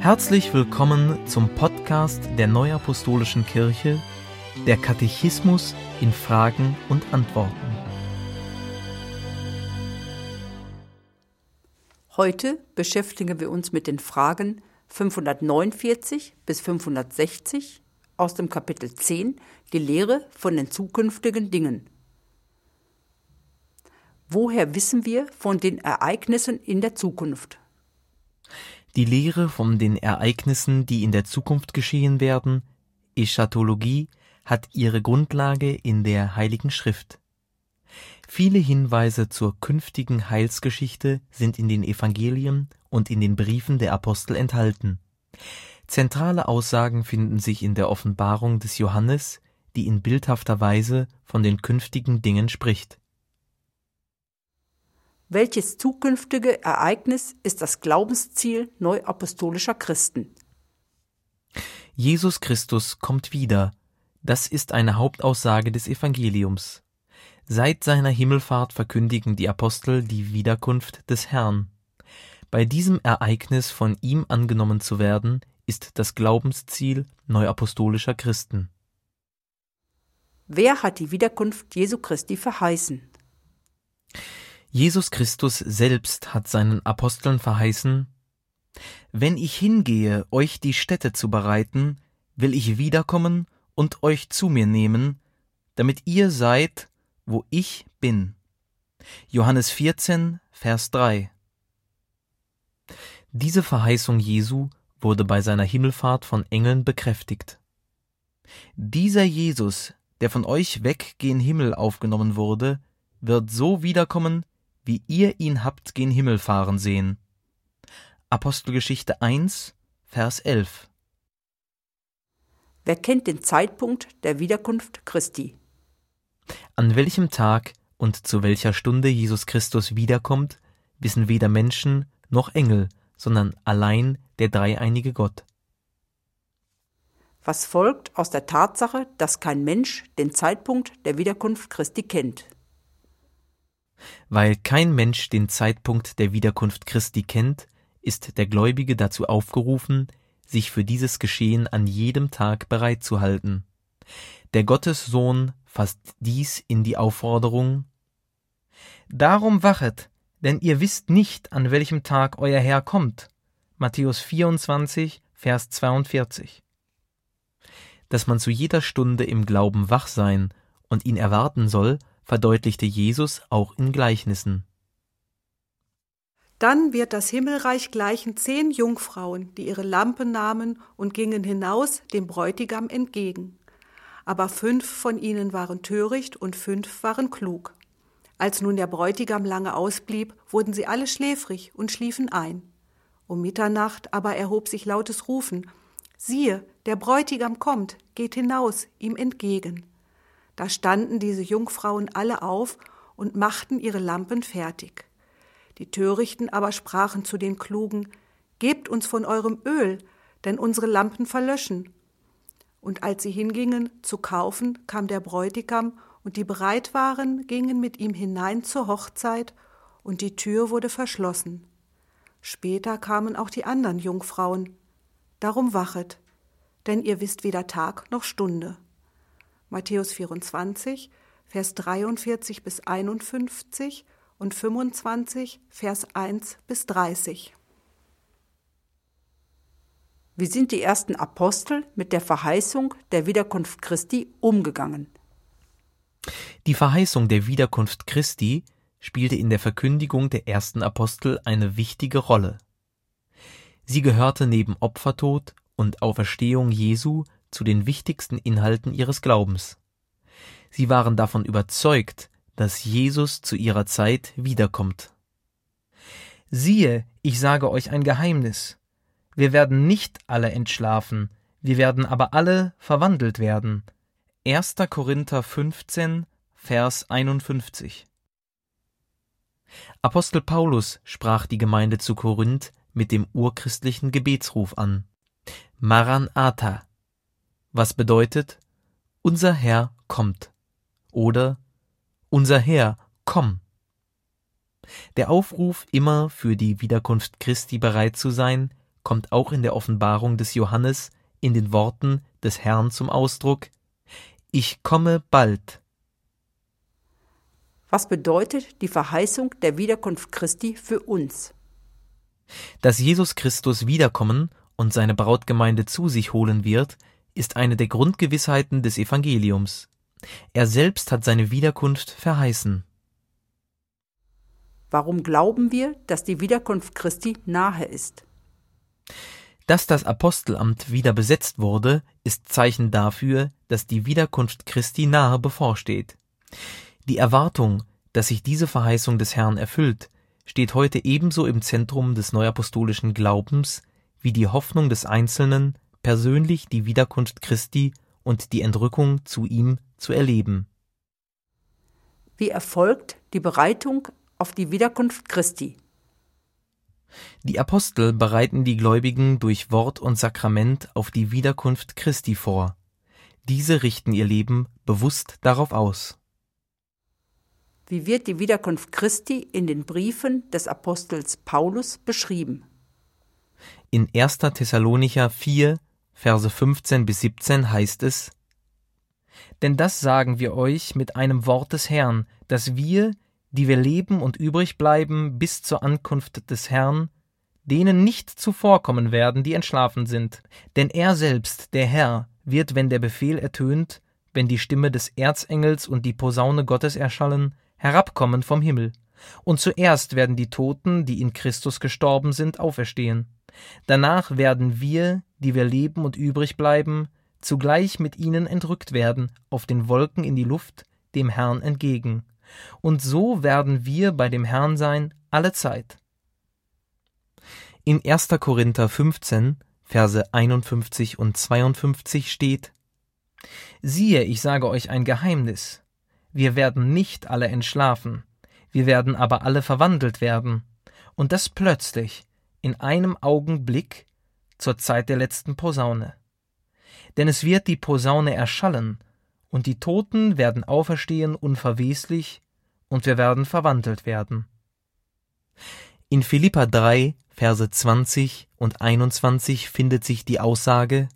Herzlich willkommen zum Podcast der Neuapostolischen Kirche, der Katechismus in Fragen und Antworten. Heute beschäftigen wir uns mit den Fragen 549 bis 560 aus dem Kapitel 10, die Lehre von den zukünftigen Dingen. Woher wissen wir von den Ereignissen in der Zukunft? Die Lehre von den Ereignissen, die in der Zukunft geschehen werden, Eschatologie, hat ihre Grundlage in der Heiligen Schrift. Viele Hinweise zur künftigen Heilsgeschichte sind in den Evangelien und in den Briefen der Apostel enthalten. Zentrale Aussagen finden sich in der Offenbarung des Johannes, die in bildhafter Weise von den künftigen Dingen spricht. Welches zukünftige Ereignis ist das Glaubensziel neuapostolischer Christen? Jesus Christus kommt wieder. Das ist eine Hauptaussage des Evangeliums. Seit seiner Himmelfahrt verkündigen die Apostel die Wiederkunft des Herrn. Bei diesem Ereignis von ihm angenommen zu werden, ist das Glaubensziel neuapostolischer Christen. Wer hat die Wiederkunft Jesu Christi verheißen? Jesus Christus selbst hat seinen Aposteln verheißen, Wenn ich hingehe, euch die Stätte zu bereiten, will ich wiederkommen und euch zu mir nehmen, damit ihr seid, wo ich bin. Johannes 14, Vers 3. Diese Verheißung Jesu wurde bei seiner Himmelfahrt von Engeln bekräftigt. Dieser Jesus, der von euch weg gen Himmel aufgenommen wurde, wird so wiederkommen, wie ihr ihn habt gen Himmel fahren sehen. Apostelgeschichte 1, Vers 11. Wer kennt den Zeitpunkt der Wiederkunft Christi? An welchem Tag und zu welcher Stunde Jesus Christus wiederkommt, wissen weder Menschen noch Engel, sondern allein der dreieinige Gott. Was folgt aus der Tatsache, dass kein Mensch den Zeitpunkt der Wiederkunft Christi kennt? Weil kein Mensch den Zeitpunkt der Wiederkunft Christi kennt, ist der Gläubige dazu aufgerufen, sich für dieses Geschehen an jedem Tag bereit zu halten. Der Gottessohn fasst dies in die Aufforderung Darum wachet, denn ihr wisst nicht, an welchem Tag euer Herr kommt. Matthäus 24, Vers 42. Dass man zu jeder Stunde im Glauben wach sein und ihn erwarten soll, verdeutlichte Jesus auch in Gleichnissen. Dann wird das Himmelreich gleichen zehn Jungfrauen, die ihre Lampen nahmen und gingen hinaus dem Bräutigam entgegen. Aber fünf von ihnen waren töricht und fünf waren klug. Als nun der Bräutigam lange ausblieb, wurden sie alle schläfrig und schliefen ein. Um Mitternacht aber erhob sich lautes Rufen Siehe, der Bräutigam kommt, geht hinaus ihm entgegen. Da standen diese Jungfrauen alle auf und machten ihre Lampen fertig. Die Törichten aber sprachen zu den Klugen, Gebt uns von eurem Öl, denn unsere Lampen verlöschen. Und als sie hingingen zu kaufen, kam der Bräutigam, und die bereit waren, gingen mit ihm hinein zur Hochzeit, und die Tür wurde verschlossen. Später kamen auch die anderen Jungfrauen. Darum wachet, denn ihr wisst weder Tag noch Stunde. Matthäus 24, Vers 43 bis 51 und 25, Vers 1 bis 30. Wie sind die ersten Apostel mit der Verheißung der Wiederkunft Christi umgegangen? Die Verheißung der Wiederkunft Christi spielte in der Verkündigung der ersten Apostel eine wichtige Rolle. Sie gehörte neben Opfertod und Auferstehung Jesu zu den wichtigsten Inhalten ihres Glaubens. Sie waren davon überzeugt, dass Jesus zu ihrer Zeit wiederkommt. Siehe, ich sage euch ein Geheimnis. Wir werden nicht alle entschlafen, wir werden aber alle verwandelt werden. 1. Korinther 15, Vers 51. Apostel Paulus sprach die Gemeinde zu Korinth mit dem urchristlichen Gebetsruf an. Maranatha, was bedeutet unser Herr kommt oder unser Herr komm. Der Aufruf, immer für die Wiederkunft Christi bereit zu sein, kommt auch in der Offenbarung des Johannes in den Worten des Herrn zum Ausdruck Ich komme bald. Was bedeutet die Verheißung der Wiederkunft Christi für uns? Dass Jesus Christus wiederkommen und seine Brautgemeinde zu sich holen wird, ist eine der Grundgewissheiten des Evangeliums. Er selbst hat seine Wiederkunft verheißen. Warum glauben wir, dass die Wiederkunft Christi nahe ist? Dass das Apostelamt wieder besetzt wurde, ist Zeichen dafür, dass die Wiederkunft Christi nahe bevorsteht. Die Erwartung, dass sich diese Verheißung des Herrn erfüllt, steht heute ebenso im Zentrum des neuapostolischen Glaubens wie die Hoffnung des Einzelnen, persönlich die Wiederkunft Christi und die Entrückung zu ihm zu erleben. Wie erfolgt die Bereitung auf die Wiederkunft Christi? Die Apostel bereiten die Gläubigen durch Wort und Sakrament auf die Wiederkunft Christi vor. Diese richten ihr Leben bewusst darauf aus. Wie wird die Wiederkunft Christi in den Briefen des Apostels Paulus beschrieben? In 1. Thessalonicher 4, Verse 15 bis 17 heißt es: Denn das sagen wir euch mit einem Wort des Herrn, dass wir, die wir leben und übrig bleiben bis zur Ankunft des Herrn, denen nicht zuvorkommen werden, die entschlafen sind. Denn er selbst, der Herr, wird, wenn der Befehl ertönt, wenn die Stimme des Erzengels und die Posaune Gottes erschallen, herabkommen vom Himmel. Und zuerst werden die Toten, die in Christus gestorben sind, auferstehen. Danach werden wir, die wir leben und übrig bleiben, zugleich mit ihnen entrückt werden, auf den Wolken in die Luft, dem Herrn entgegen und so werden wir bei dem Herrn sein alle Zeit. In 1. Korinther 15, Verse 51 und 52 steht: Siehe, ich sage euch ein Geheimnis. Wir werden nicht alle entschlafen, wir werden aber alle verwandelt werden, und das plötzlich, in einem Augenblick, zur Zeit der letzten Posaune. Denn es wird die Posaune erschallen, und die Toten werden auferstehen unverweslich, und wir werden verwandelt werden. In Philippa 3, Verse 20 und 21 findet sich die Aussage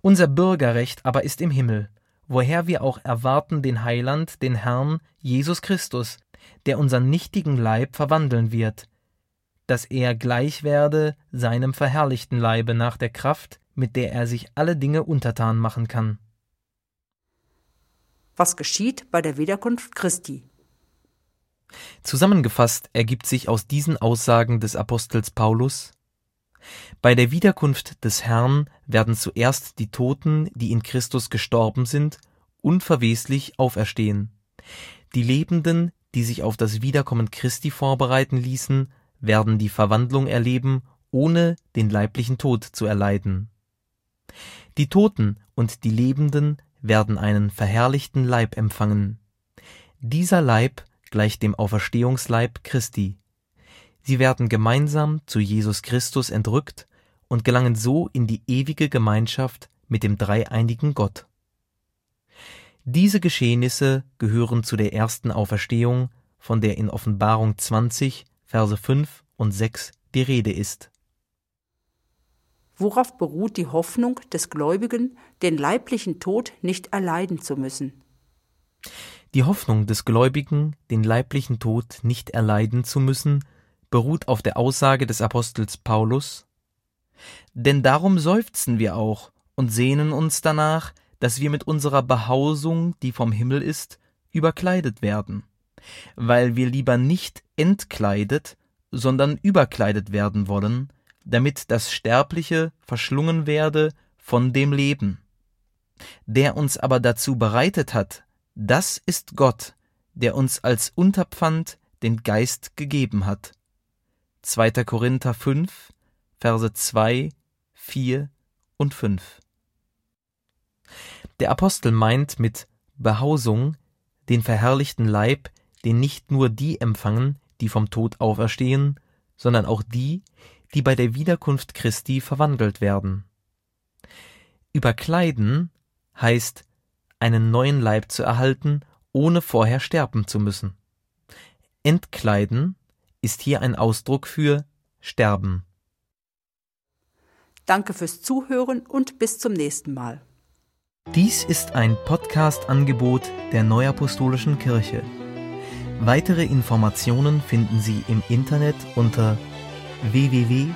Unser Bürgerrecht aber ist im Himmel, woher wir auch erwarten den Heiland, den Herrn Jesus Christus, der unseren nichtigen Leib verwandeln wird, dass er gleich werde seinem verherrlichten Leibe nach der Kraft, mit der er sich alle Dinge untertan machen kann was geschieht bei der Wiederkunft Christi. Zusammengefasst ergibt sich aus diesen Aussagen des Apostels Paulus Bei der Wiederkunft des Herrn werden zuerst die Toten, die in Christus gestorben sind, unverweslich auferstehen. Die Lebenden, die sich auf das Wiederkommen Christi vorbereiten ließen, werden die Verwandlung erleben, ohne den leiblichen Tod zu erleiden. Die Toten und die Lebenden werden einen verherrlichten Leib empfangen. Dieser Leib gleicht dem Auferstehungsleib Christi. Sie werden gemeinsam zu Jesus Christus entrückt und gelangen so in die ewige Gemeinschaft mit dem dreieinigen Gott. Diese Geschehnisse gehören zu der ersten Auferstehung, von der in Offenbarung 20, Verse 5 und 6 die Rede ist. Worauf beruht die Hoffnung des Gläubigen, den leiblichen Tod nicht erleiden zu müssen? Die Hoffnung des Gläubigen, den leiblichen Tod nicht erleiden zu müssen, beruht auf der Aussage des Apostels Paulus Denn darum seufzen wir auch und sehnen uns danach, dass wir mit unserer Behausung, die vom Himmel ist, überkleidet werden, weil wir lieber nicht entkleidet, sondern überkleidet werden wollen, damit das Sterbliche verschlungen werde von dem Leben. Der uns aber dazu bereitet hat, das ist Gott, der uns als Unterpfand den Geist gegeben hat. 2. Korinther 5, Verse 2, 4 und 5. Der Apostel meint mit Behausung den verherrlichten Leib, den nicht nur die empfangen, die vom Tod auferstehen, sondern auch die, die bei der Wiederkunft Christi verwandelt werden. Überkleiden heißt, einen neuen Leib zu erhalten, ohne vorher sterben zu müssen. Entkleiden ist hier ein Ausdruck für sterben. Danke fürs Zuhören und bis zum nächsten Mal. Dies ist ein Podcast-Angebot der Neuapostolischen Kirche. Weitere Informationen finden Sie im Internet unter www.nak.org.